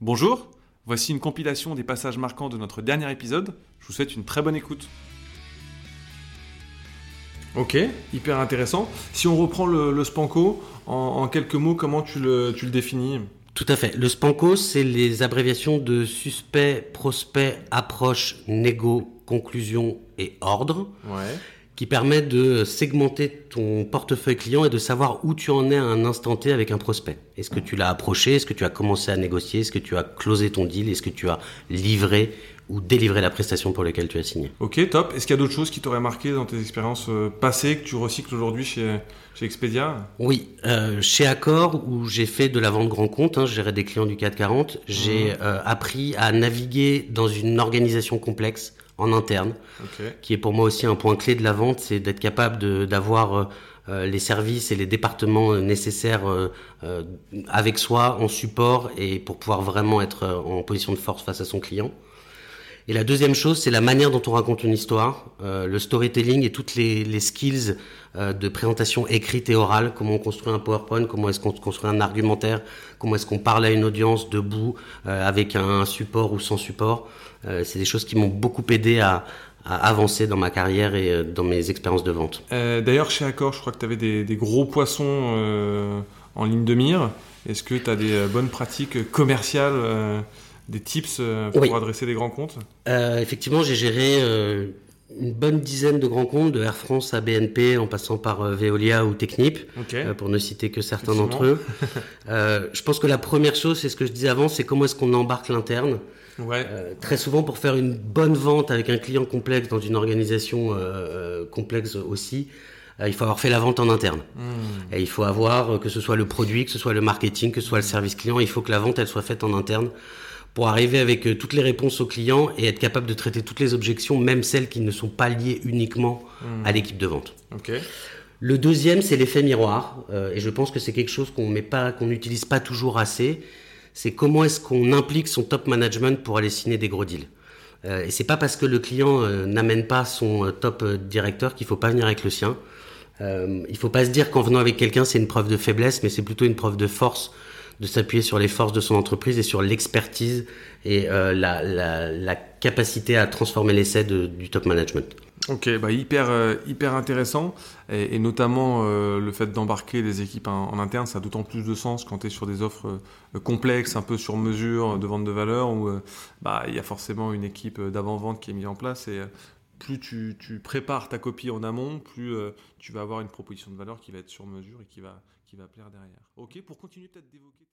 Bonjour, voici une compilation des passages marquants de notre dernier épisode. Je vous souhaite une très bonne écoute. Ok, hyper intéressant. Si on reprend le, le Spanco, en, en quelques mots, comment tu le, tu le définis? Tout à fait. Le SPANCO, c'est les abréviations de suspect, prospect, approche, négo, conclusion et ordre, Ouais. Qui permet de segmenter ton portefeuille client et de savoir où tu en es à un instant T avec un prospect. Est-ce que tu l'as approché? Est-ce que tu as commencé à négocier? Est-ce que tu as closé ton deal? Est-ce que tu as livré ou délivré la prestation pour laquelle tu as signé? Ok, top. Est-ce qu'il y a d'autres choses qui t'auraient marqué dans tes expériences euh, passées que tu recycles aujourd'hui chez, chez Expedia? Oui, euh, chez Accor, où j'ai fait de la vente grand compte, hein, je gérais des clients du 440, j'ai euh, appris à naviguer dans une organisation complexe en interne, qui est pour moi aussi un point clé de la vente, c'est d'être capable d'avoir euh, euh, les services et les départements euh, nécessaires euh, euh, avec soi en support et pour pouvoir vraiment être en position de force face à son client. Et la deuxième chose, c'est la manière dont on raconte une histoire, euh, le storytelling et toutes les, skills euh, de présentation écrite et orale, comment on construit un PowerPoint, comment est-ce qu'on construit un argumentaire, comment est-ce qu'on parle à une audience debout, euh, avec un support ou sans support. C'est des choses qui m'ont beaucoup aidé à, avancer dans ma carrière et dans mes expériences de vente. D'ailleurs, chez Accor, je crois que tu avais des, gros poissons en ligne de mire. Est-ce que tu as des bonnes pratiques commerciales, des tips euh, pour Oui. adresser des grands comptes Euh, effectivement, j'ai géré euh, une bonne dizaine de grands comptes, de Air France à BNP, en passant par euh, Veolia ou Technip. Euh, pour ne citer que certains d'entre eux. Euh, je pense que la première chose, c'est ce que je disais avant, c'est comment est-ce qu'on embarque l'interne. Ouais. Très souvent, pour faire une bonne vente avec un client complexe dans une organisation complexe aussi, il faut avoir fait la vente en interne. Hmm. Et il faut avoir, que ce soit le produit, que ce soit le marketing, que ce soit le service client, il faut que la vente, elle soit faite en interne pour arriver avec euh, toutes les réponses au client et être capable de traiter toutes les objections, même celles qui ne sont pas liées uniquement à l'équipe de vente. Le deuxième, c'est l'effet miroir, euh, et je pense que c'est quelque chose qu'on met pas, qu'on n'utilise pas toujours assez. C'est comment est-ce qu'on implique son top management pour aller signer des gros deals. Euh, et c'est pas parce que le client euh, n'amène pas son top directeur qu'il faut pas venir avec le sien. Euh, il faut pas se dire qu'en venant avec quelqu'un c'est une preuve de faiblesse, mais c'est plutôt une preuve de force de s'appuyer sur les forces de son entreprise et sur l'expertise et euh, la, la, capacité à transformer l'essai du top management. Ok, bah hyper, euh, hyper intéressant. Et, notamment euh, le fait d'embarquer des équipes en, interne, ça a d'autant plus de sens quand tu es sur des offres complexes, un peu sur mesure, de vente de valeur, où bah, il y a forcément une équipe d'avant-vente qui est mise en place. Et plus tu, prépares ta copie en amont, plus euh, tu vas avoir une proposition de valeur qui va être sur mesure et qui va, qui va plaire derrière. Ok, pour continuer peut-être d'évoquer...